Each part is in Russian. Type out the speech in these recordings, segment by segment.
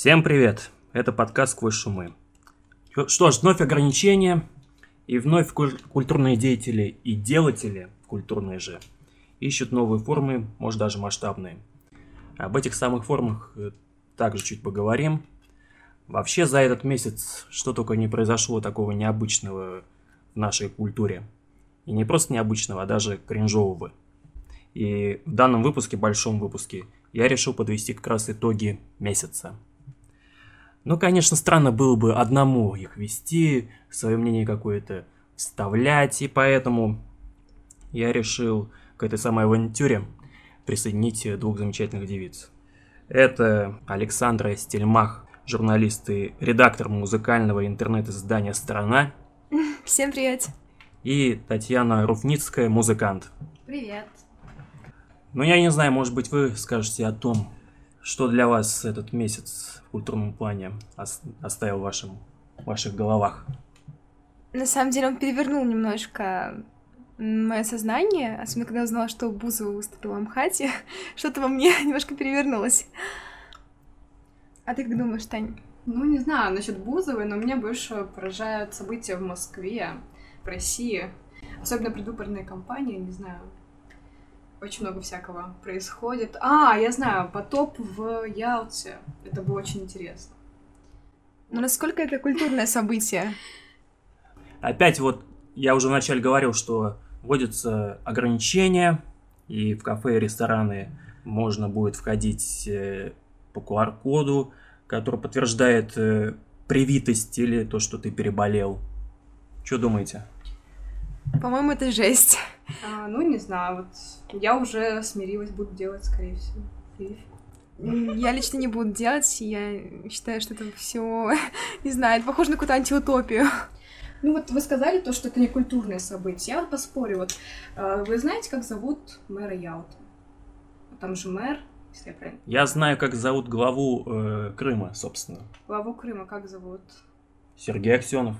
Всем привет! Это подкаст «Сквозь шумы». Что ж, вновь ограничения, и вновь культурные деятели и делатели, культурные же, ищут новые формы, может даже масштабные. Об этих самых формах э, также чуть поговорим. Вообще за этот месяц что только не произошло такого необычного в нашей культуре. И не просто необычного, а даже кринжового. И в данном выпуске, большом выпуске, я решил подвести как раз итоги месяца. Ну, конечно, странно было бы одному их вести, свое мнение какое-то вставлять, и поэтому я решил к этой самой авантюре присоединить двух замечательных девиц. Это Александра Стельмах, журналист и редактор музыкального интернет-издания «Страна». Всем привет. И Татьяна Руфницкая, музыкант. Привет. Ну, я не знаю, может быть, вы скажете о том, что для вас этот месяц в культурном плане оставил в, вашем, в ваших головах? На самом деле он перевернул немножко мое сознание, особенно когда узнала, что Бузова выступила в Амхате, что-то во мне немножко перевернулось. А ты как думаешь, Тань? Ну, не знаю насчет Бузовой, но меня больше поражают события в Москве, в России. Особенно предвыборные кампании, не знаю, очень много всякого происходит. А, я знаю, потоп в Ялте. Это было очень интересно. Но насколько это культурное событие? Опять вот я уже вначале говорил, что вводятся ограничения, и в кафе и рестораны можно будет входить э, по QR-коду, который подтверждает э, привитость или то, что ты переболел. Что думаете? По-моему, это жесть. А, ну, не знаю, вот я уже смирилась, буду делать, скорее всего. Я лично не буду делать, я считаю, что это все, не знаю, это похоже на какую-то антиутопию. Ну вот вы сказали то, что это не культурное событие. Я вот поспорю. Вот а, вы знаете, как зовут мэра Ялты? Там же мэр, если я правильно. Я знаю, как зовут главу э, Крыма, собственно. Главу Крыма как зовут? Сергей Аксенов.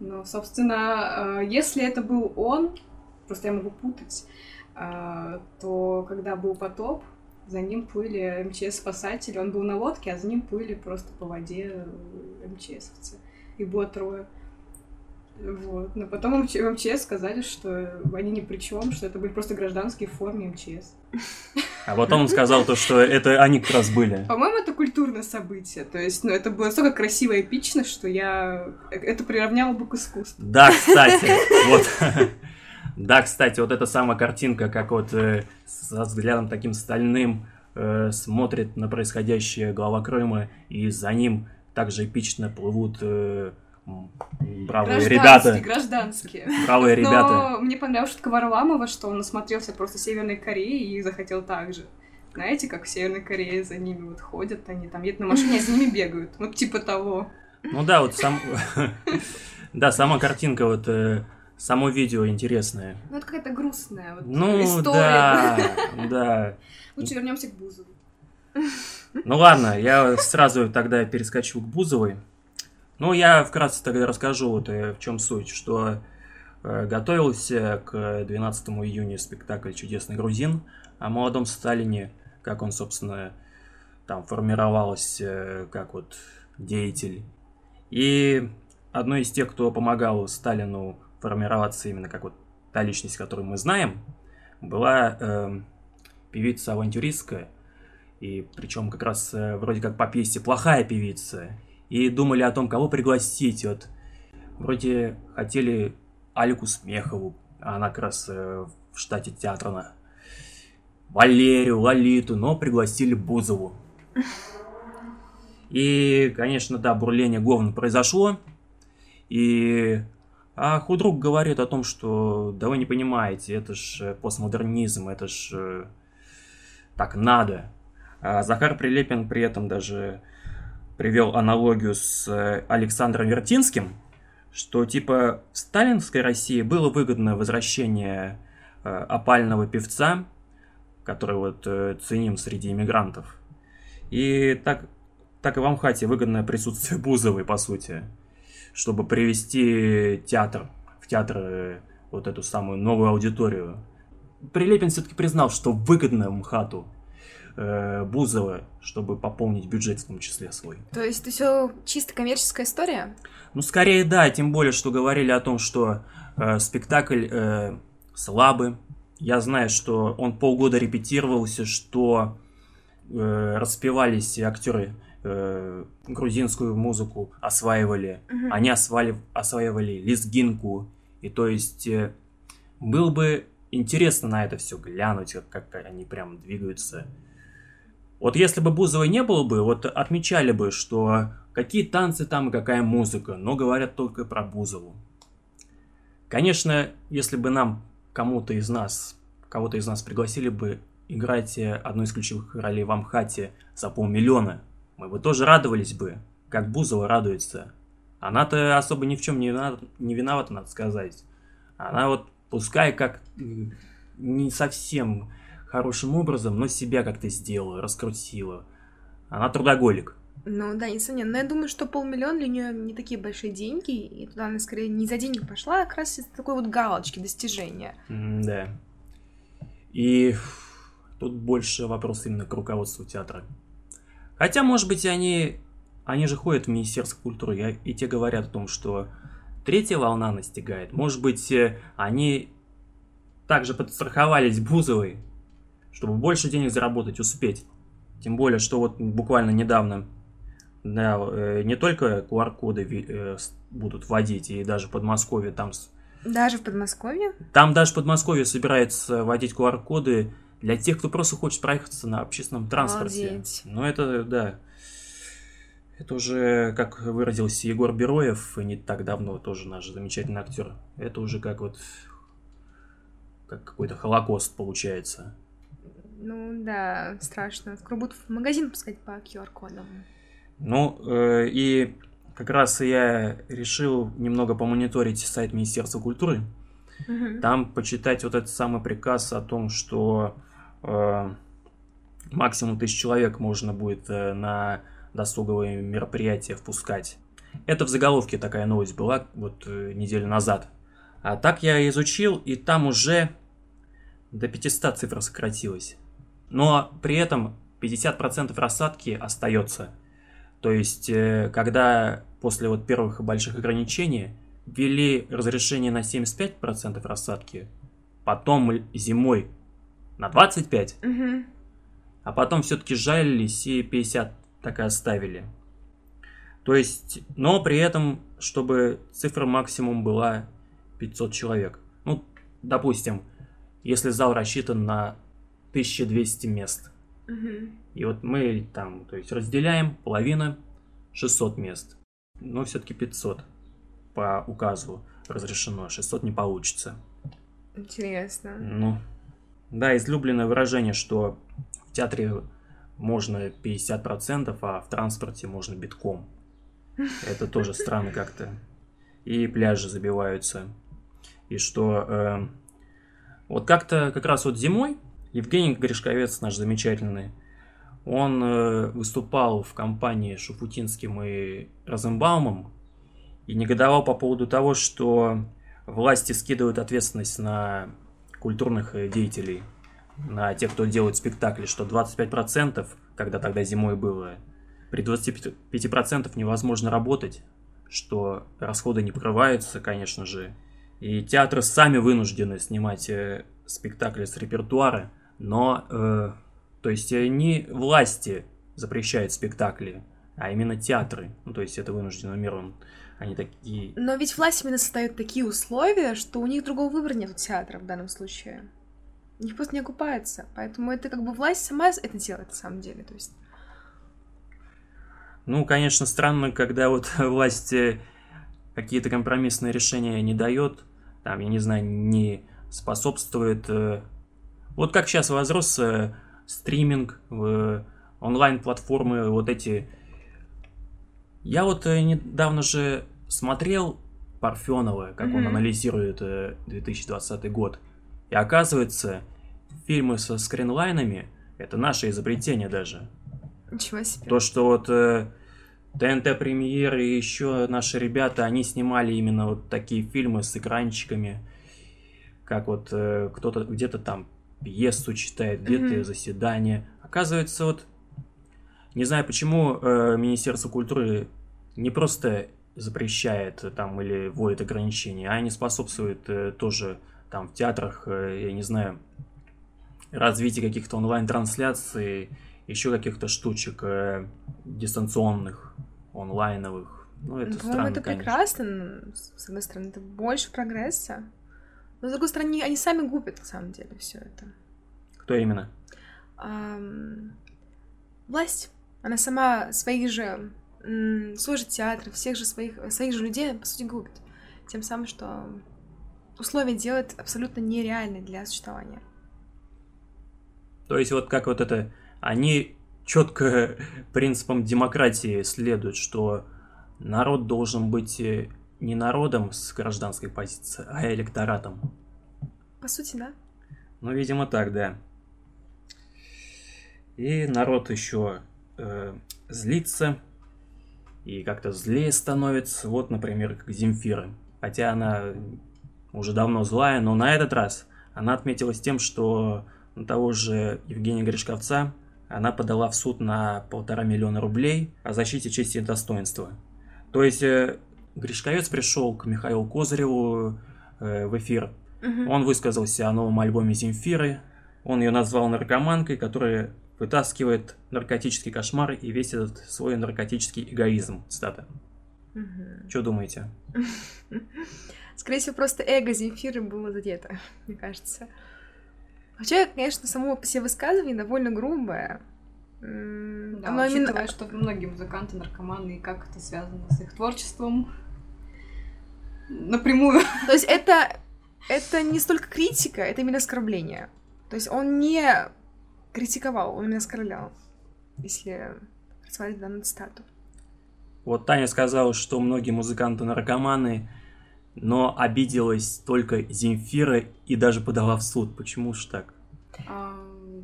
Ну, собственно, э, если это был он, просто я могу путать, э, то когда был потоп, за ним плыли МЧС-спасатели, он был на лодке, а за ним плыли просто по воде МЧСовцы. Их было трое. Вот. Но потом МЧ, МЧС сказали, что они ни при чем, что это были просто гражданские в форме МЧС. А потом он сказал то, что это они как раз были. По-моему, это культурное событие. То есть, ну, это было настолько красиво и эпично, что я это приравняла бы к искусству. Да, кстати, вот. Да, кстати, вот эта самая картинка, как вот э, со взглядом таким стальным э, смотрит на происходящее глава Крыма, и за ним также эпично плывут э, бравые ребята. Гражданские, Бравые ребята. Но мне понравилась шутка Варламова, что он насмотрелся просто Северной Кореи и захотел так же. Знаете, как в Северной Корее за ними вот ходят, они там едут на машине, а за ними бегают. Вот типа того. Ну да, вот сам... Да, сама картинка, вот э, само видео интересное. Ну это какая-то грустная вот ну, история. да, да. Лучше вернемся к Бузову. Ну ладно, я сразу тогда перескочу к Бузовой. Ну, я вкратце тогда расскажу, вот, э, в чем суть, что э, готовился к 12 июня спектакль «Чудесный грузин» о молодом Сталине, как он, собственно, там формировался э, как вот деятель. И одной из тех, кто помогал Сталину формироваться именно как вот та личность, которую мы знаем, была э, певица-авантюристка, и причем как раз э, вроде как по пьесе плохая певица, и думали о том, кого пригласить. Вот вроде хотели Алику Смехову, она как раз э, в штате театра, Валерию, Лолиту, но пригласили Бузову. И, конечно, да, бурление говна произошло. И а худрук говорит о том, что да вы не понимаете, это ж э, постмодернизм, это ж э, так надо. А Захар Прилепин при этом даже привел аналогию с э, Александром Вертинским, что типа в сталинской России было выгодно возвращение э, опального певца, который вот э, ценим среди иммигрантов. И так, так и в Амхате выгодное присутствие Бузовой, по сути, чтобы привести театр, в театр вот эту самую новую аудиторию. Прилепин все-таки признал, что выгодно МХАТу э, Бузова, чтобы пополнить бюджет в том числе свой. То есть это все чисто коммерческая история? Ну, скорее да, тем более, что говорили о том, что э, спектакль э, слабый. Я знаю, что он полгода репетировался, что э, распевались актеры э, грузинскую музыку, осваивали. Мгм. Они освали, осваивали лезгинку. И то есть э, было бы интересно на это все глянуть, как, как они прям двигаются. Вот если бы Бузовой не было бы, вот отмечали бы, что какие танцы там и какая музыка, но говорят только про Бузову. Конечно, если бы нам кому-то из нас, кого-то из нас пригласили бы играть одну из ключевых ролей в Амхате за полмиллиона, мы бы тоже радовались бы, как Бузова радуется. Она-то особо ни в чем не виновата, не виновата, надо сказать. Она вот, пускай как не совсем хорошим образом, но себя как-то сделала, раскрутила. Она трудоголик. Ну да, несомненно. Но я думаю, что полмиллиона для нее не такие большие деньги, и туда она скорее не за деньги пошла, а как раз из такой вот галочки достижения. М, Да. И тут больше вопрос именно к руководству театра. Хотя, может быть, они, они же ходят в Министерство культуры, и те говорят о том, что третья волна настигает. Может быть, э, они также подстраховались Бузовой, чтобы больше денег заработать, успеть. Тем более, что вот буквально недавно да, э, не только QR-коды э, будут вводить, и даже в Подмосковье там Даже в Подмосковье? там даже в Подмосковье собирается вводить QR-коды для тех, кто просто хочет проехаться на общественном транспорте. Обалдеть. Ну, это, да. Это уже, как выразился Егор Бероев, не так давно, тоже наш замечательный актер. Это уже как вот как какой-то холокост получается. Ну да, страшно. Скоро будут в магазин пускать по QR-кодам. Ну, э, и как раз я решил немного помониторить сайт Министерства культуры. Мгм. Там почитать вот этот самый приказ о том, что э, максимум тысяч человек можно будет э, на досуговые мероприятия впускать. Это в заголовке такая новость была вот э, неделю назад. А так я изучил, и там уже до 500 цифр сократилось. Но при этом 50% рассадки остается. То есть, э, когда после вот первых больших ограничений ввели разрешение на 75% рассадки, потом зимой на 25%, Мгм. а потом все-таки жалились и 50 так и оставили. То есть, но при этом, чтобы цифра максимум была 500 человек. Ну, допустим, если зал рассчитан на 1200 мест, Мгм. и вот мы там, то есть разделяем половина 600 мест. Но все-таки 500 по указу разрешено, 600 не получится. Интересно. Ну, да, излюбленное выражение, что в театре можно 50%, а в транспорте можно битком. Это тоже странно как-то. И пляжи забиваются. И что э, вот как-то как раз вот зимой Евгений Гришковец, наш замечательный, он э, выступал в компании Шуфутинским и Розенбаумом и негодовал по поводу того, что власти скидывают ответственность на культурных э, деятелей, на тех, кто делает спектакли, что 25%, когда тогда зимой было, при 25% невозможно работать, что расходы не покрываются, конечно же. И театры сами вынуждены снимать э, спектакли с репертуара, но, э, то есть, э, не власти запрещают спектакли, а именно театры. Ну, то есть, это вынужденный мир, он- они такие... Но ведь власть именно создает такие условия, что у них другого выбора нет у театра в данном случае. У них просто не окупается. Поэтому это как бы власть сама это делает на самом деле. То есть Ну, конечно, странно, когда вот власть э, какие-то компромиссные решения не дает, там, я не знаю, не способствует. э, Вот как сейчас возрос э, стриминг, э, онлайн-платформы, вот эти. Я вот э, недавно же смотрел Парфенова, как он Мгм. анализирует э, 2020 год. И оказывается, фильмы со скринлайнами это наше изобретение даже. ничего себе. То, что вот э, ТНТ Премьер и еще наши ребята, они снимали именно вот такие фильмы с экранчиками, как вот э, кто-то где-то там пьесу читает, где-то Мгм. заседание, Оказывается, вот не знаю, почему э, Министерство культуры не просто запрещает э, там или вводит ограничения, а не способствует э, тоже там в театрах, э, я не знаю, развитию каких-то онлайн-трансляций, еще каких-то штучек э, дистанционных, онлайновых. Ну, это Ну, странно, это конечно. прекрасно, с одной стороны, это больше прогресса. Но, с другой стороны, они сами губят, на самом деле, все это. Кто именно? Власть, она сама своих же, свой же театр, всех же своих, своих же людей, по сути, губит. Тем самым, что условия делает абсолютно нереальные для существования. То есть вот как вот это, они четко принципам демократии следуют, что народ должен быть э, не народом с гражданской позиции, а электоратом. По сути, да. Ну, видимо, так, да. И народ еще э, злится и как-то злее становится. Вот, например, как Земфира. Хотя она уже давно злая, но на этот раз она отметилась тем, что на того же Евгения Гришковца она подала в суд на полтора миллиона рублей о защите чести и достоинства. То есть э, Гришковец пришел к Михаилу Козыреву э, в эфир Мгм. он высказался о новом альбоме Земфиры. Он ее назвал наркоманкой, которая вытаскивает наркотический кошмар и весь этот свой наркотический эгоизм. Цитата. Мгм. Что думаете? Скорее всего, просто эго Земфиры было задето, мне кажется. Хотя, конечно, само по себе высказывание довольно грубое. М, Да, именно- учитывая, что многие музыканты наркоманы, и как это связано с их творчеством. Напрямую. То есть это, это не столько критика, это именно оскорбление. То есть он не критиковал, он именно оскорблял, если посмотреть данную цитату. Вот Таня сказала, что многие музыканты наркоманы, но обиделась только Земфира и даже подала в суд. Почему ж так? А,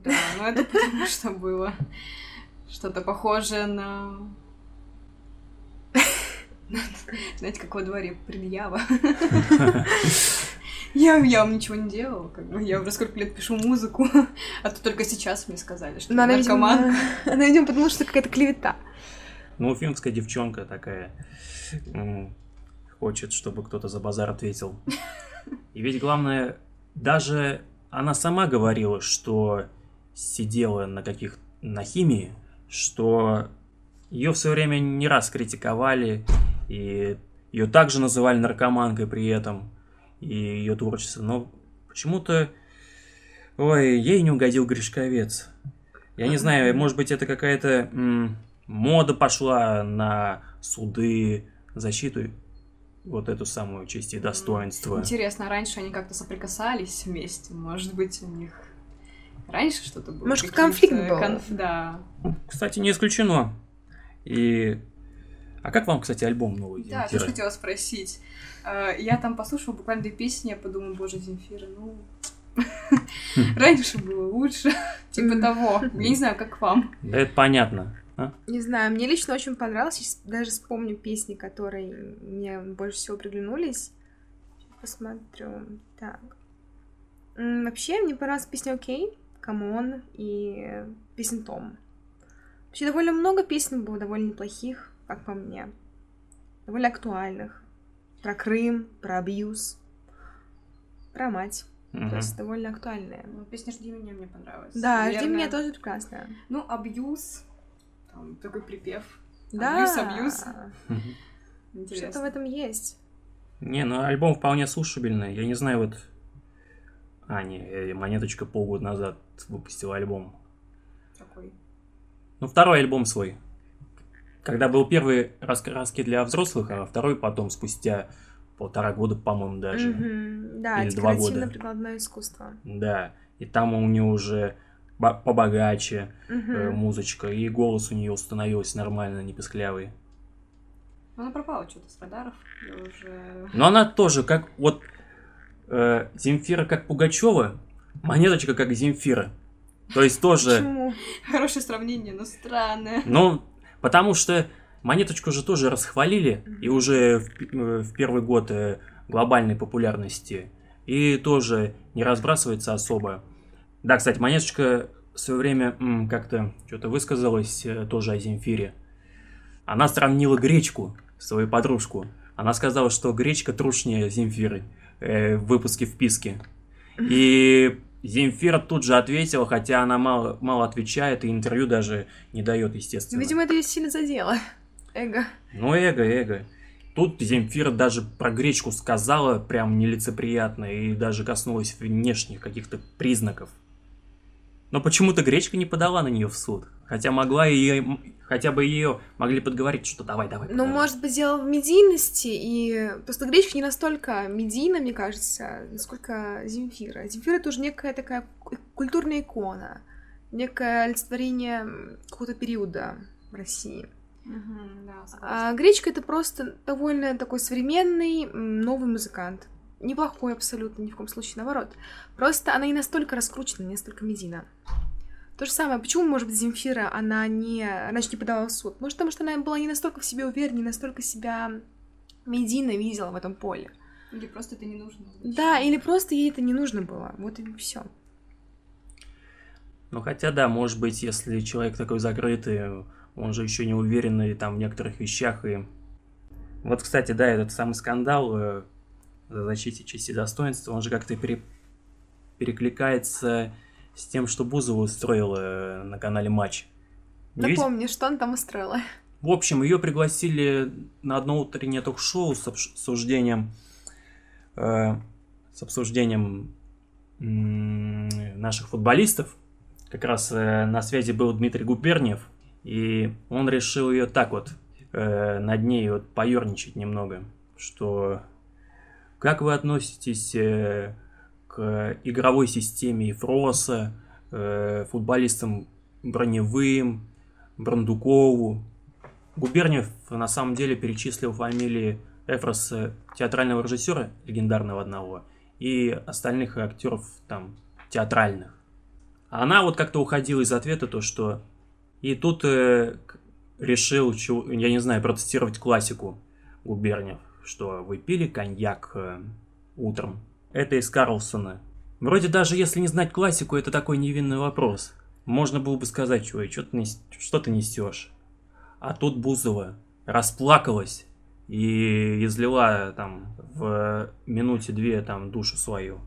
да, но это потому что было что-то похожее на... Знаете, как во дворе предъява. Я, я вам ничего не делала, как бы я уже сколько лет пишу музыку, а то только сейчас мне сказали, что она, видимо, наркоман. она, видимо, подумала, что какая-то клевета. Ну, уфимская девчонка такая хочет, чтобы кто-то за базар ответил. И ведь главное, даже она сама говорила, что сидела на каких на химии, что ее в свое время не раз критиковали, и ее также называли наркоманкой при этом, и ее творчество. Но почему-то, ой, ей не угодил Гришковец. Я не знаю, может быть, это какая-то м, мода пошла на суды, защиту вот эту самую честь и достоинство. Интересно, раньше они как-то соприкасались вместе? Может быть, у них раньше что-то было? Может, конфликт был? конф- Да. Кстати, не исключено. И... А как вам, кстати, альбом новый? Да, Земфиры? тоже хотела спросить. А, Я там послушала буквально две песни, я подумала, боже, Земфира, ну... Раньше было лучше, типа того. Я не знаю, как вам. Да это понятно. а? Не знаю, мне лично очень понравилось. Сейчас даже вспомню песни, которые мне больше всего приглянулись. Посмотрю. Так. Вообще, мне понравилась песня «Окей», «Come on» и песня «Том». Вообще, довольно много песен было довольно неплохих, как по мне. Довольно актуальных. Про Крым, про абьюз, про мать. Мгм. То есть довольно актуальные. Ну, Песня «Жди меня» мне понравилась. Да, «Жди Наверное, меня» тоже прекрасная. Ну, абьюз. Там такой припев. Да, Абьюз, абьюз. Мгм. что-то в Интересно. этом есть. Не, ну альбом вполне слушабельный. Я не знаю, вот... А, не, э, Монеточка полгода назад выпустила альбом. Такой. Ну, второй альбом свой. Когда был первый раскраски для взрослых, а второй потом, спустя полтора года, по-моему, даже. Мгм, Да, Или два года. декоративно-прикладное искусство. Да. И там у нее уже побогаче Мгм. э, музычка, и голос у нее установился нормально, не песклявый. Она пропала что-то с радаров. Уже... Но она тоже, как вот э, Земфира как Пугачева, Монеточка как Земфира. То есть тоже, Почему? Хорошее сравнение, но странное. ну, потому что Монеточку же тоже расхвалили, и уже в, э, в первый год э, глобальной популярности, и тоже не разбрасывается особо. Да, кстати, Монеточка в свое время как-то что-то высказалась э, тоже о Земфире. Она сравнила гречку, свою подружку. Она сказала, что гречка трушнее Земфиры э, в выпуске вписки. И Земфира тут же ответила, хотя она мало, мало отвечает и интервью даже не дает, естественно. Видимо, это ее сильно задело. Эго. Ну, эго, эго. Тут Земфира даже про гречку сказала прям нелицеприятно и даже коснулась внешних каких-то признаков. Но почему-то гречка не подала на нее в суд. Хотя могла ее, хотя бы ее могли подговорить, что давай, давай. Ну, может быть, дело в медийности, и просто гречка не настолько медийна, мне кажется, насколько Земфира. Земфира тоже некая такая ку- культурная икона, некое олицетворение какого-то периода в России. Мгм, да, согласна. А гречка это просто довольно такой современный новый музыкант. Неплохой абсолютно, ни в коем случае наоборот. Просто она не настолько раскручена, не настолько медийна. То же самое, почему, может быть, Земфира, она не, раньше не подала в суд? Может, потому что она была не настолько в себе уверена, не настолько себя медийно видела в этом поле. Или просто это не нужно. Да, или просто ей это не нужно было. Вот и все. Ну, хотя да, может быть, если человек такой закрытый, он же еще не уверенный там в некоторых вещах. И вот, кстати, да, этот самый скандал э, о защите чести и достоинства, он же как-то пере- перекликается с тем, что Бузова устроила э, на канале Матч. Не видел? Напомни, что она там устроила. В общем, ее пригласили на одно утреннее ток-шоу с обсуждением, э, с обсуждением м, наших футболистов. Как раз э, на связи был Дмитрий Губерниев, и он решил ее так вот э, над ней вот поерничать немного, что как вы относитесь э, к игровой системе Ефроса, э, футболистам Броневым, Брандукову, Губерниев на самом деле перечислил фамилии Эфроса, театрального режиссера, легендарного одного, и остальных актеров там театральных. А она вот как-то уходила из ответа, то что... И тут э, решил, я не знаю, протестировать классику Губерниев, что вы пили коньяк э, утром. Это из Карлсона. Вроде даже если не знать классику, это такой невинный вопрос. Можно было бы сказать, чувак, что ты, что ты несешь? А тут Бузова расплакалась и излила там в минуте две там душу свою.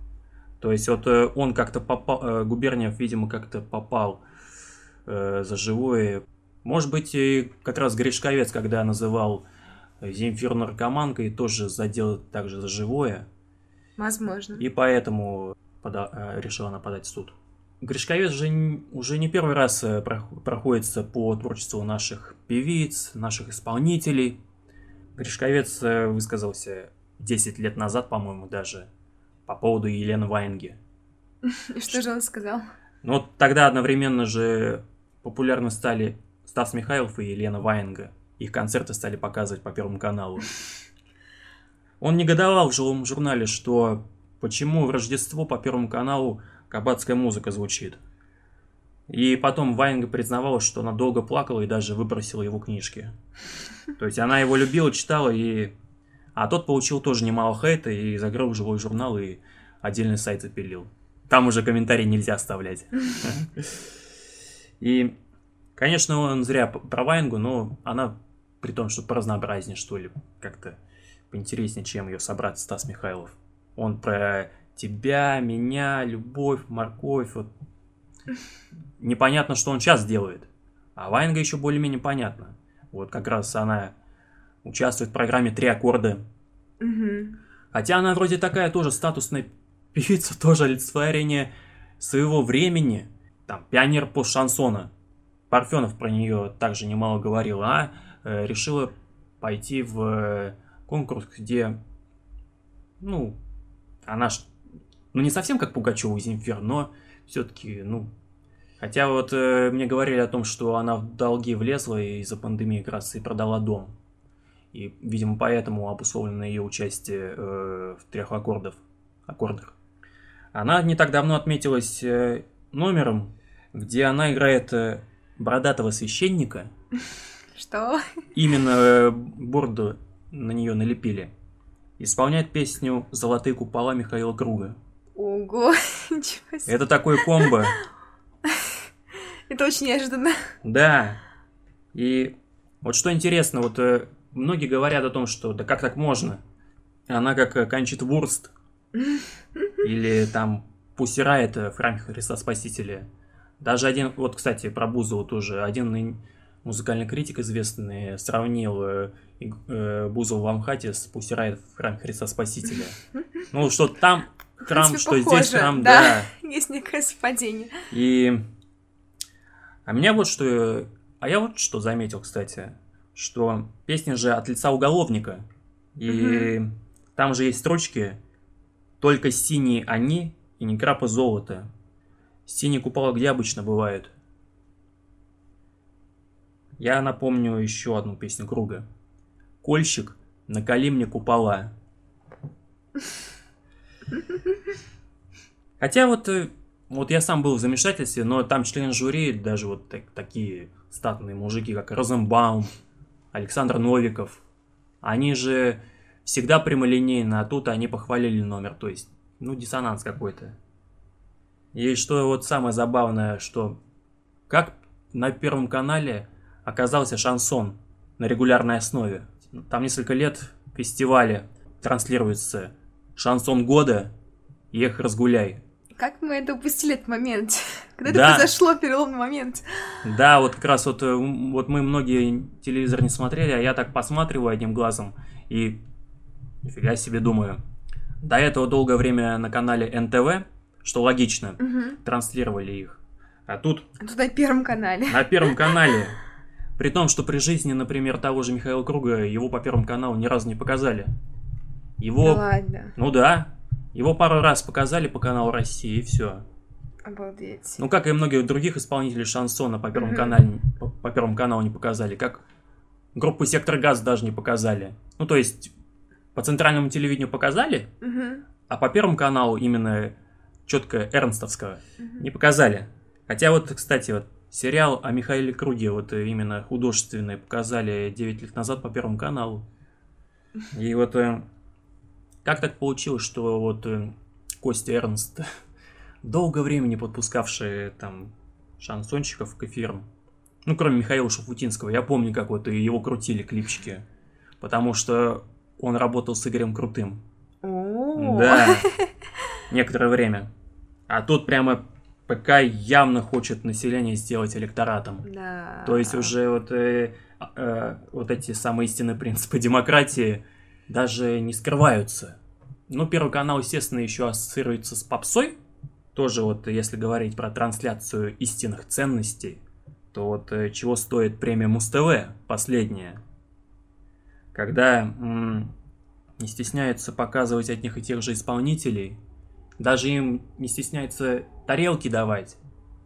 То есть вот э, он как-то попал, э, Губерниев, видимо, как-то попал э, за живое. Может быть, и как раз Гришковец, когда называл Земфиру наркоманкой, тоже задел также за живое. Возможно. И поэтому пода- э, решила она подать в суд. Гришковец же н- уже не первый раз э, прох- проходится по творчеству наших певиц, наших исполнителей. Гришковец э, высказался 10 лет назад, по-моему, даже, по поводу Елены Ваенги. Что же он сказал? Вот тогда одновременно же популярны стали Стас Михайлов и Елена Ваенга. Их концерты стали показывать по Первому каналу. Он негодовал в жилом журнале, что почему в Рождество по Первому каналу кабацкая музыка звучит. И потом Ваенга признавала, что она долго плакала и даже выбросила его книжки. То есть она его любила, читала, и... А тот получил тоже немало хейта и закрыл живой журнал и отдельный сайт запилил. Там уже комментарий нельзя оставлять. И, конечно, он зря про Ваенгу, но она, при том, что поразнообразнее, что ли, как-то поинтереснее, чем ее собрат Стас Михайлов. Он про тебя, меня, любовь, морковь, вот. Непонятно, что он сейчас делает. А Ваенга еще более-менее понятно. Вот как раз она участвует в программе «Три аккорда». Мгм. Хотя она вроде такая тоже статусная певица, тоже олицетворение своего времени. Там, пионер пост-шансона. Парфенов про нее также немало говорил. Она э, решила пойти в конкурс, где, ну, она ж, ну, не совсем как Пугачева и Земфир, но все-таки, ну, хотя вот э, мне говорили о том, что она в долги влезла и из-за пандемии как раз и продала дом. И, видимо, поэтому обусловлено ее участие э, в трех аккордов, аккордах. Она не так давно отметилась э, номером, где она играет э, бородатого священника. Что? Именно э, борду на нее налепили. Исполняет песню «Золотые купола» Михаила Круга. Ого, ничего себе. Это такой комбо. Это очень неожиданно. Да. И вот что интересно, вот э, многие говорят о том, что да как так можно? Она как э, Канчит Вурст. Или там Пусира это Франк Христа Спасителя. Даже один, вот, кстати, про Бузову тоже, один музыкальный критик известный сравнил э, Бузову в Амхате с Пусирает Храм Христа Спасителя. Ну, что там храм, что похоже, здесь храм, да. да. Есть некое совпадение. И... А меня вот что... А я вот что заметил, кстати, что песня же от лица уголовника. И угу. там же есть строчки «Только синие они и не крапа золота». Синие купола где обычно бывают? Я напомню еще одну песню круга. Кольщик, наколи мне купола. Хотя вот, э, вот я сам был в замешательстве, но там члены жюри, даже вот так, такие статные мужики, как Розенбаум, Александр Новиков, они же всегда прямолинейно, а тут они похвалили номер, то есть, ну, диссонанс какой-то. И что вот самое забавное, что как на Первом канале оказался шансон на регулярной основе. Там несколько лет фестивали транслируется шансон года «Эх, разгуляй». Как мы это упустили этот момент? Когда да. это произошло, переломный момент? Да, вот как раз вот, э, вот мы многие телевизор не смотрели, а я так посматриваю одним глазом и нифига себе думаю. До этого долгое время на канале НТВ, что логично, угу. транслировали их. А тут... А тут на Первом канале. На Первом канале. При том, что при жизни, например, того же Михаила Круга, его по Первому каналу ни разу не показали. Его... Да ладно. Ну да. Его пару раз показали по каналу России, и все. Обалдеть. Ну, как и многих других исполнителей шансона по Первому, mm-hmm. канале, по, по Первому каналу не показали. Как группу Сектор Газ даже не показали. Ну, то есть, по центральному телевидению показали, mm-hmm. а по Первому каналу именно четко Эрнстовского mm-hmm. не показали. Хотя вот, кстати, вот Сериал о Михаиле Круге, вот э, именно художественный, показали 9 лет назад по Первому каналу. И вот э, как так получилось, что вот э, Костя Эрнст, долго времени подпускавший там шансонщиков к эфирам, ну, кроме Михаила Шафутинского, я помню, как вот его крутили клипчики, потому что он работал с Игорем Крутым. Да, некоторое время. А тут прямо ПК явно хочет население сделать электоратом. Да. То есть уже вот, э, э, вот эти самые истинные принципы демократии даже не скрываются. Ну, Первый канал, естественно, еще ассоциируется с попсой. Тоже вот, если говорить про трансляцию истинных ценностей, то вот э, чего стоит премия Муз-ТВ, последняя. Когда м- не стесняются показывать одних и тех же исполнителей – даже им не стесняется тарелки давать,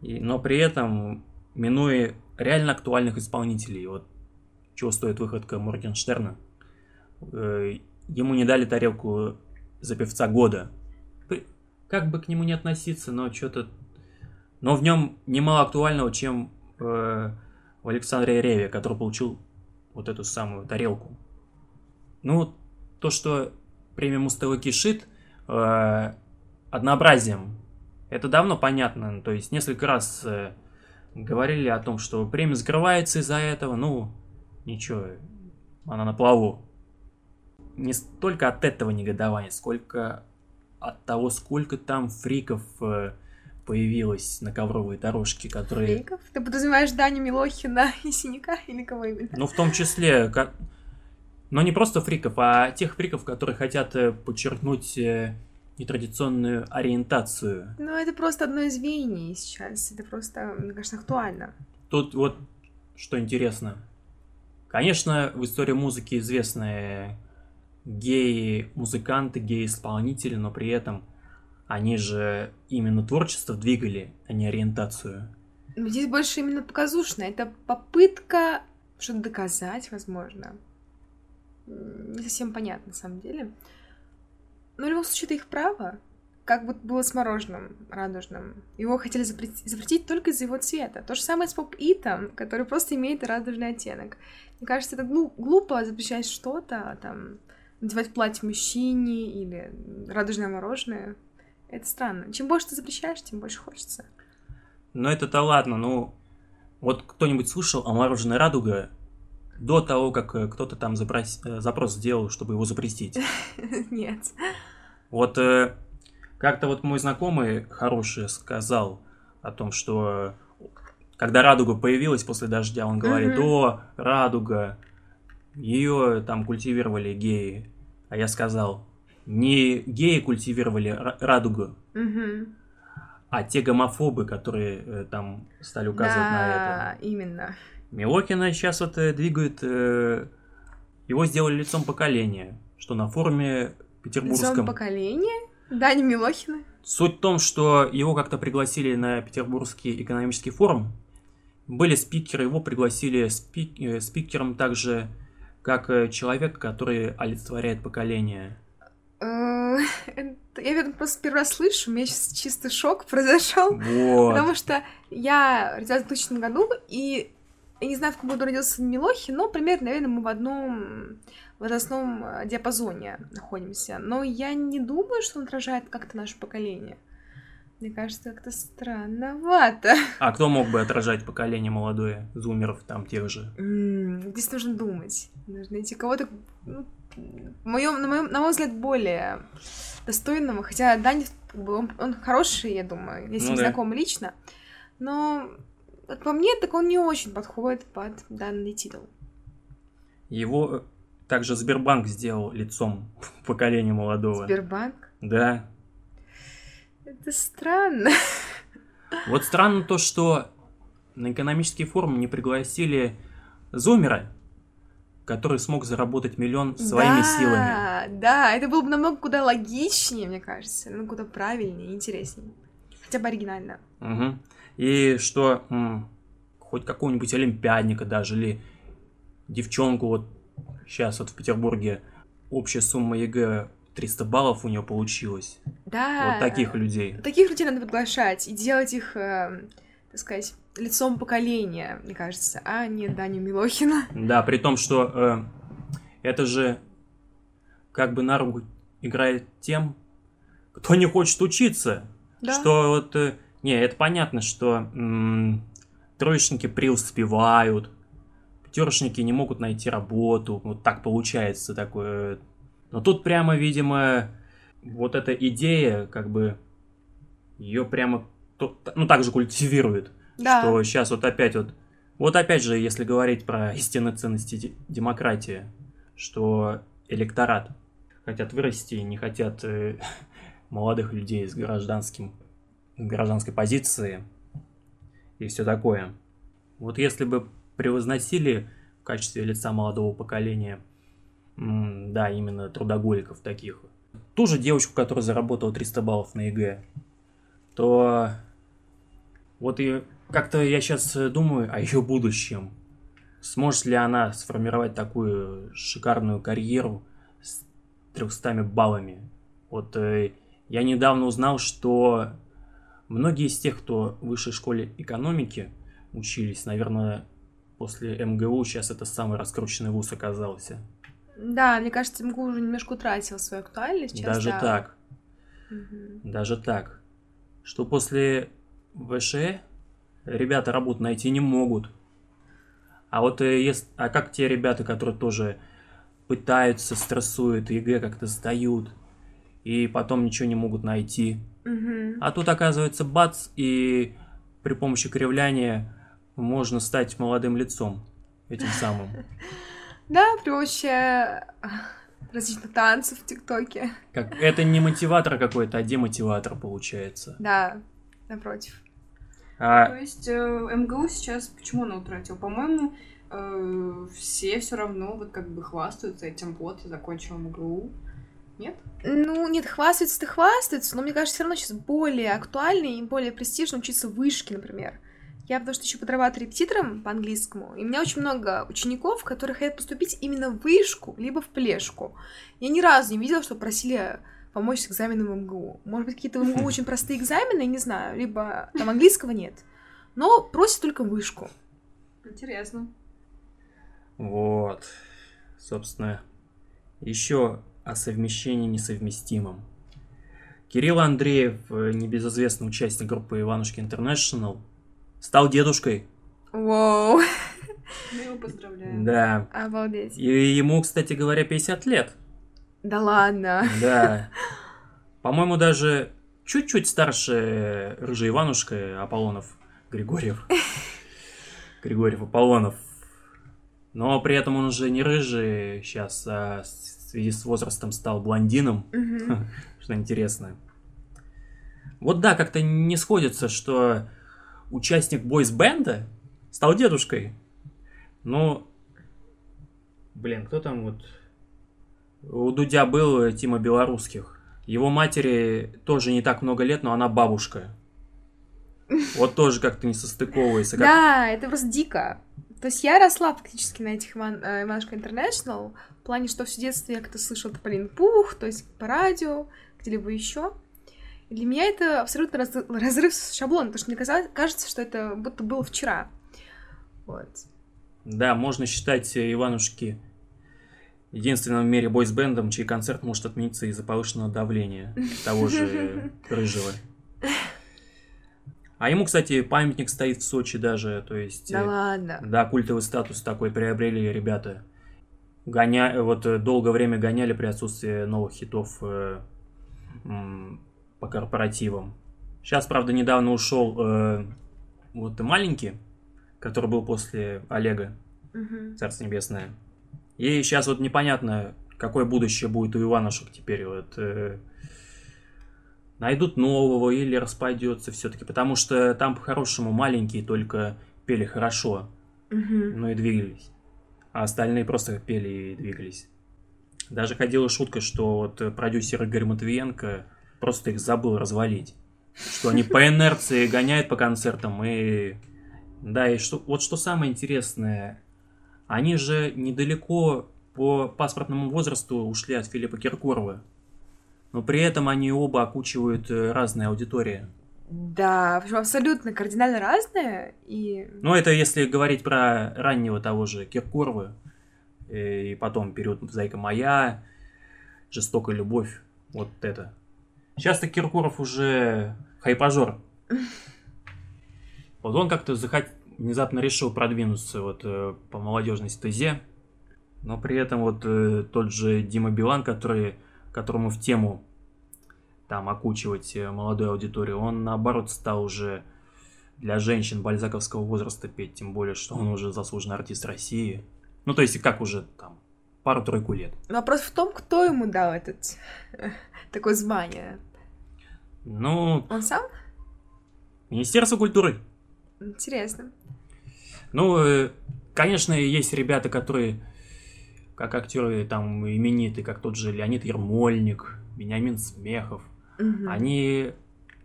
и, но при этом минуя реально актуальных исполнителей. Вот чего стоит выходка Моргенштерна. Э, ему не дали тарелку за певца года. Как бы к нему не относиться, но что-то... Но в нем немало актуального, чем э, в Александре Реве, который получил вот эту самую тарелку. Ну, то, что премия Муз-ТВ кишит, э, однообразием. Это давно понятно, то есть несколько раз э, говорили о том, что премия закрывается из-за этого, ну, ничего, она на плаву. Не столько от этого негодования, сколько от того, сколько там фриков э, появилось на ковровой дорожке, которые... Фриков? Ты подразумеваешь Даню Милохина и Синяка или кого именно? Ну, в том числе, как... но не просто фриков, а тех фриков, которые хотят э, подчеркнуть нетрадиционную ориентацию. Ну, это просто одно из веяний сейчас. Это просто, мне кажется, актуально. Тут вот что интересно. Конечно, в истории музыки известны геи-музыканты, геи-исполнители, но при этом они же именно творчество двигали, а не ориентацию. Ну, здесь больше именно показушно. Это попытка что-то доказать, возможно. Не совсем понятно, на самом деле. Но в любом случае, это их право. Как вот было с мороженым радужным. Его хотели запретить, запретить только из-за его цвета. То же самое с поп-итом, который просто имеет радужный оттенок. Мне кажется, это глупо запрещать что-то, там, надевать платье мужчине или радужное мороженое. Это странно. Чем больше ты запрещаешь, тем больше хочется. Ну, это-то ладно, ну, Вот кто-нибудь слышал о мороженой радуга до того, как э, кто-то там запрос, э, запрос сделал, чтобы его запретить? Нет. Вот э, как-то вот мой знакомый хороший сказал о том, что когда радуга появилась после дождя, он говорит, Мгм. о, радуга, ее там культивировали геи. А я сказал, не геи культивировали ра- радугу, а те гомофобы, которые там стали указывать на это. Да, именно. Милокина сейчас вот э, двигает, э, его сделали лицом поколения, что на форуме Лицом петербургском. поколения? Дани Милохина? Суть в том, что его как-то пригласили на Петербургский экономический форум. Были спикеры, его пригласили спик- э, спикером также как человек, который олицетворяет поколение. Я это просто первый раз слышу, у меня сейчас чистый шок произошел. Вот. Потому что я родилась в 2000 году, и я не знаю, в каком году родился Милохин, но примерно, наверное, мы в одном возрастном э, диапазоне находимся. Но я не думаю, что он отражает как-то наше поколение. Мне кажется, как-то странновато. А кто мог бы отражать поколение молодое, зумеров там тех же? Здесь нужно думать. Нужно найти кого-то, ну, моем, на, моем, на мой взгляд, более достойного. Хотя бы, он, он хороший, я думаю, с Ну да. знакома лично. Но, как по мне, так он не очень подходит под данный титул. Его э, также Сбербанк сделал лицом поколения молодого. Сбербанк? Да. Это странно. Вот странно то, что на экономический форум не пригласили зумера, который смог заработать миллион своими да, силами. Да, это было бы намного куда логичнее, мне кажется, намного куда правильнее интереснее. Хотя бы оригинально. Мгм. И что м, хоть какого-нибудь олимпиадника даже, или девчонку вот сейчас вот в Петербурге общая сумма ЕГЭ 300 баллов у нее получилось. Да. Вот таких людей. Таких людей надо приглашать и делать их, э, так сказать, лицом поколения, мне кажется, а не Даню Милохина. Да, при том, что э, это же как бы на руку играет тем, кто не хочет учиться. Да. Что вот... э, не, это понятно, что м, троечники преуспевают, пятерочники не могут найти работу. Вот так получается такое. Но тут прямо, видимо, вот эта идея, как бы, ее прямо, ну, так же культивирует. Да. Что сейчас вот опять вот... Вот опять же, если говорить про истинные ценности де- демократии, что электорат хотят вырасти, не хотят э, молодых людей с гражданским гражданской позиции и все такое. Вот если бы превозносили в качестве лица молодого поколения, да, именно трудоголиков таких, ту же девочку, которая заработала 300 баллов на ЕГЭ, то вот и как-то я сейчас думаю о ее будущем. Сможет ли она сформировать такую шикарную карьеру с 300 баллами? Вот э, я недавно узнал, что многие из тех, кто в высшей школе экономики учились, наверное, после МГУ, сейчас это самый раскрученный вуз оказался. Да, мне кажется, МГУ уже немножко утратил свою актуальность. сейчас, Даже да. так. Мгм. Даже так. Что после ВШЭ ребята работу найти не могут. А вот э, ес- а как те ребята, которые тоже пытаются, стрессуют, ЕГЭ как-то сдают, и потом ничего не могут найти. Мгм. А тут оказывается бац, и при помощи кривляния можно стать молодым лицом этим самым. Да, при помощи э, различных танцев в ТикТоке. Как, это не мотиватор какой-то, а демотиватор получается. Да, напротив. А То есть э, МГУ сейчас почему он утратил? По-моему, э, все все равно вот как бы хвастаются этим. Вот, я закончил МГУ. Нет? Ну, нет, хвастаются-то хвастаются, но мне кажется, все равно сейчас более актуально и более престижно учиться в вышке, например. Я потому что еще подрабатываю репетитором по английскому, и у меня очень много учеников, которые хотят поступить именно в вышку, либо в плешку. Я ни разу не видела, что просили помочь с экзаменом в МГУ. Может быть, какие-то в МГУ очень простые экзамены, я не знаю, либо там английского нет. Но просят только вышку. Интересно. Вот. Собственно, еще о совмещении несовместимом. Кирилл Андреев, э, небезызвестный участник группы Иванушки Интернешнл, стал дедушкой. Воу, Мы его поздравляем. Да. обалдеть. И ему, кстати говоря, 50 лет. Да ладно. Да. По-моему, даже чуть-чуть старше Рыжий Иванушка Аполлонов Григорьев. Григорьев Аполлонов. Но при этом он уже не рыжий сейчас, а связи с возрастом стал блондином, Мгм. что интересно. Вот да, как-то не сходится, что участник бойс-бенда стал дедушкой. Ну, блин, кто там вот... У Дудя был Тима Белорусских. Его матери тоже не так много лет, но она бабушка. Вот тоже как-то не состыковывается. Как... Да, это просто дико. То есть я росла фактически на этих Иван, э, Иванушка Интернешнл, в плане, что все детство я как-то слышала Тополин Пух, то есть по радио, где-либо еще. И для меня это абсолютно раз- разрыв с шаблоном, потому что мне казалось, кажется, что это будто было вчера. Вот. Да, можно считать э, Иванушки единственным в мире бойсбендом, чей концерт может отмениться из-за повышенного давления того же Рыжего. А ему, кстати, памятник стоит в Сочи даже, то есть... Да э, ладно. Да, культовый статус такой приобрели ребята. Гоня... Вот э, долгое время гоняли при отсутствии новых хитов э, по корпоративам. Сейчас, правда, недавно ушел э, вот маленький, который был после Олега, Мгм. Царство Небесное. И сейчас вот непонятно, какое будущее будет у Иванушек теперь. Вот, э, найдут нового или распадется все-таки, потому что там по-хорошему маленькие только пели хорошо, Мгм. ну и двигались. А остальные просто пели и двигались. Даже ходила шутка, что вот продюсер Игорь Матвиенко просто их забыл развалить. Что они по инерции гоняют по концертам и... Да, и что, вот что самое интересное, они же недалеко по паспортному возрасту ушли от Филиппа Киркорова. Но при этом они оба окучивают э, разные аудитории. Да, причем абсолютно кардинально разные, и... Ну, это если говорить про раннего того же Киркорова, э, и потом период «Зайка моя», «Жестокая любовь», вот это. Сейчас-то Киркоров уже хайпажор. Вот он как-то захот... внезапно решил продвинуться вот э, по молодежной стезе, но при этом вот тот же Дима Билан, который, которому в тему там окучивать э, молодую аудиторию, он наоборот стал уже для женщин бальзаковского возраста петь, тем более, что он уже заслуженный артист России. Ну, то есть, как уже там, пару-тройку лет. Вопрос в том, кто ему дал этот... такое звание. Ну, Он сам? Министерство культуры. Интересно. Ну, э, конечно, есть ребята, которые, как актеры там именитые, как тот же Леонид Ермольник, Бениамин Смехов, Мгм. они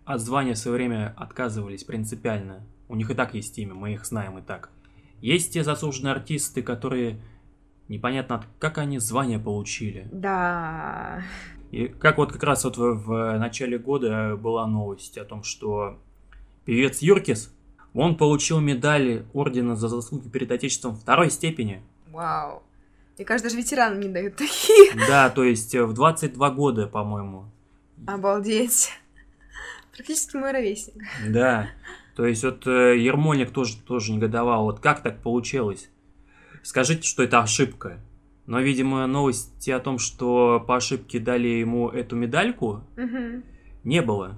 от звания в свое время отказывались принципиально. У них и так есть имя, мы их знаем и так. Есть те заслуженные артисты, которые непонятно, как они звание получили. Да. И как вот как раз вот в, в начале года была новость о том, что певец Юркис, он получил медаль ордена за заслуги перед Отечеством второй степени. Вау. Мне кажется, даже ветеранам не дают такие. Да, то есть э, в 22 года, по-моему. Обалдеть. Практически мой ровесник. Да. То есть вот э, Ермольник тоже, тоже негодовал. Вот как так получилось? Скажите, что это ошибка. Но, видимо, новости о том, что по ошибке дали ему эту медальку, Мгм. не было.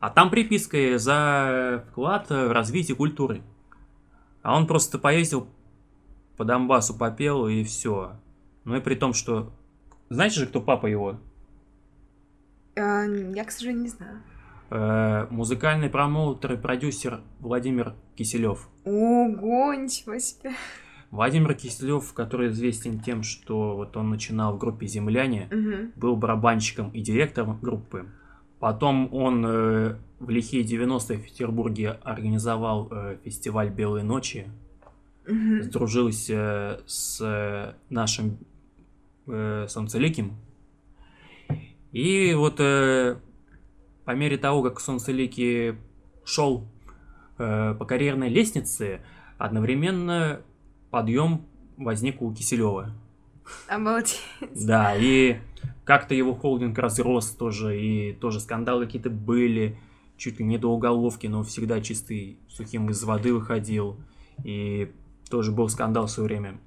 А там приписка за вклад в развитие культуры. А он просто поездил по Донбассу, попел и все. Ну и при том, что... Знаете же, кто папа его? А, Я, к сожалению, не знаю. Э, музыкальный промоутер и продюсер Владимир Киселев. Ого, ничего себе. Владимир Киселев, который известен тем, что вот он начинал в группе «Земляне», Мгм. был барабанщиком и директором группы. Потом он э, в лихие 90-е в Петербурге организовал э, фестиваль «Белые ночи», Мгм. сдружился с э, нашим э, Солнцеликим. И вот э, по мере того, как Солнцеликий шел э, по карьерной лестнице, одновременно подъем возник у Киселева. Обалдеть. Да, и как-то его холдинг разрос тоже, и тоже скандалы какие-то были, чуть ли не до уголовки, но всегда чистый, сухим из воды выходил. и тоже был скандал в свое время.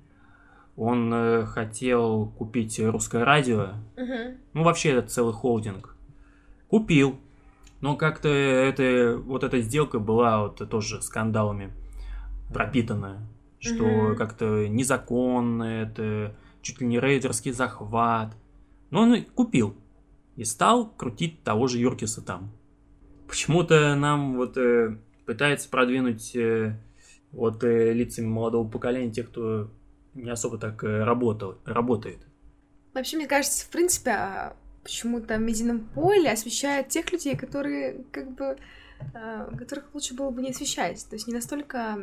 Он э, хотел купить русское радио, Мгм. ну вообще это целый холдинг. Купил, но как-то это, вот эта сделка была вот тоже скандалами пропитанная, что Мгм. как-то незаконно, это чуть ли не рейдерский захват. Но он купил и стал крутить того же Юркиса там. Почему-то нам вот э, пытается продвинуть э, вот э, лицами молодого поколения тех, кто не особо так э, работал, работает. Вообще, мне кажется, в принципе, а, почему-то в медийном поле освещают тех людей, которые как бы а, которых лучше было бы не освещать. То есть не настолько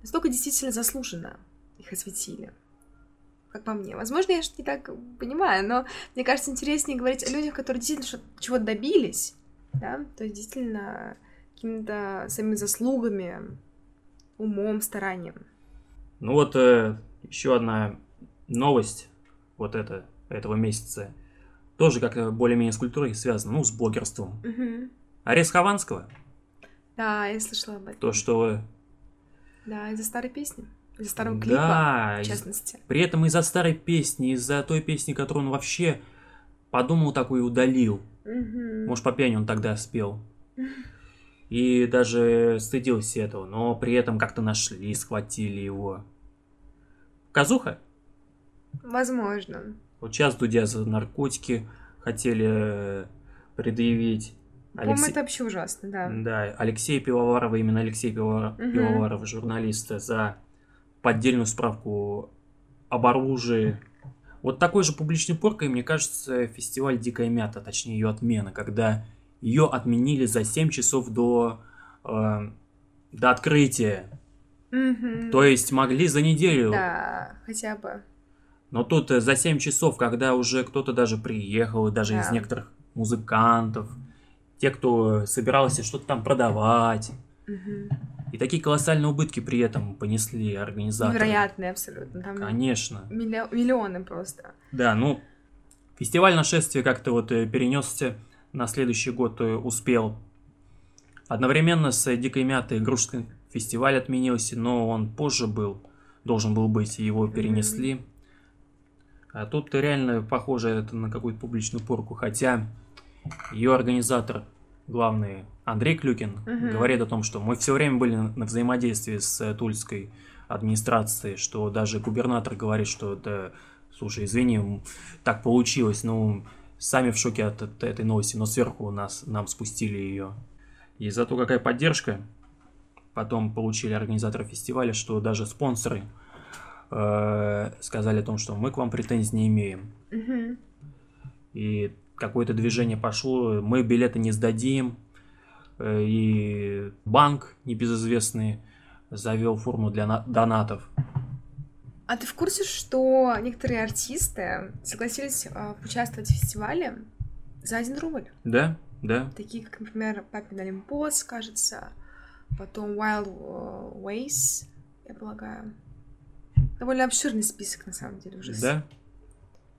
настолько действительно заслуженно их осветили. Как по мне. Возможно, я что-то не так понимаю, но мне кажется, интереснее говорить о людях, которые действительно чего-то добились, да, то есть действительно какими-то своими заслугами, умом, старанием. Ну вот еще одна новость вот это, этого месяца. Тоже как-то более-менее с культурой связана, ну, с блогерством. Мгм. Арест Хованского, Да, я слышала об этом. то, что... Да, из-за старой песни. Из-за старого клипа, да, в из- частности. при этом из-за старой песни, из-за той песни, которую он вообще подумал такой и удалил. Мгм. Может, по пьяни он тогда спел. И даже стыдился этого, но при этом как-то нашли, схватили его. Казуха? Возможно. Вот сейчас Дудя за наркотики хотели э, предъявить. По-моему, это вообще ужасно, да. Да, Алексей Пивоварова, именно Алексей Пивова- Мгм. Пивоваров, журналиста, за поддельную справку об оружии. Вот такой же публичной поркой, мне кажется, фестиваль «Дикая мята», точнее ее отмена, когда ее отменили за 7 часов до, э, до открытия. Мгм. То есть могли за неделю. Да, хотя бы. Но тут э, за 7 часов, когда уже кто-то даже приехал, даже из Да. некоторых музыкантов, те, кто собирался что-то там продавать, Мгм. И такие колоссальные убытки при этом понесли организаторы. Невероятные абсолютно. Там Конечно. миллио- миллионы просто. Да, ну, фестиваль нашествия как-то вот э, перенесся на следующий год, успел. Одновременно с Дикой Мятой Грушский фестиваль отменился, но он позже был, должен был быть, его перенесли. А тут реально похоже это на какую-то публичную порку, хотя ее организатор, главный Андрей Клюкин, Мгм. говорит о том, что мы все время были на взаимодействии с э, тульской администрацией, что даже губернатор говорит, что да, слушай, извини, так получилось, ну, сами в шоке от, от этой новости, но сверху у нас, нам спустили ее. И зато какая поддержка потом получили организаторы фестиваля, что даже спонсоры э, сказали о том, что мы к вам претензий не имеем. И какое-то движение пошло, мы билеты не сдадим. Э, И банк небезызвестный завел форму для на- донатов. А ты в курсе, что некоторые артисты согласились а, участвовать в фестивале за один рубль? Да, да. Такие, как, например, Папин Олимпос, кажется, потом Wild э, Ways, я полагаю. Довольно обширный список, на самом деле, уже. Да.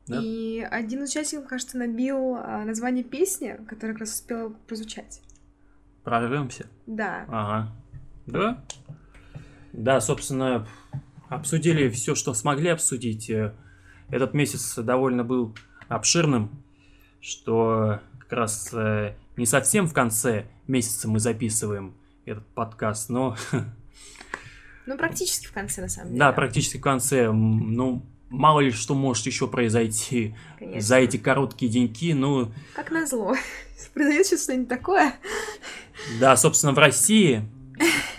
Да. И один из участников, кажется, набил а, название песни, которая как раз успела прозвучать. Прорвемся. Да. Ага. Да? Да, собственно, обсудили все, что смогли обсудить. Э, Этот месяц довольно был обширным, что как раз э, не совсем в конце месяца мы записываем этот подкаст, но Ну, практически в конце, на самом деле. да, практически в конце. Ну, мало ли что может еще произойти Конечно. за эти короткие деньки. Ну, Как назло. Произойдет сейчас что-нибудь такое. Да, собственно, в России,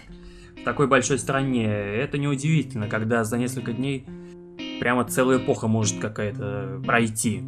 такой большой стране, это неудивительно, когда за несколько дней прямо целая эпоха может какая-то пройти.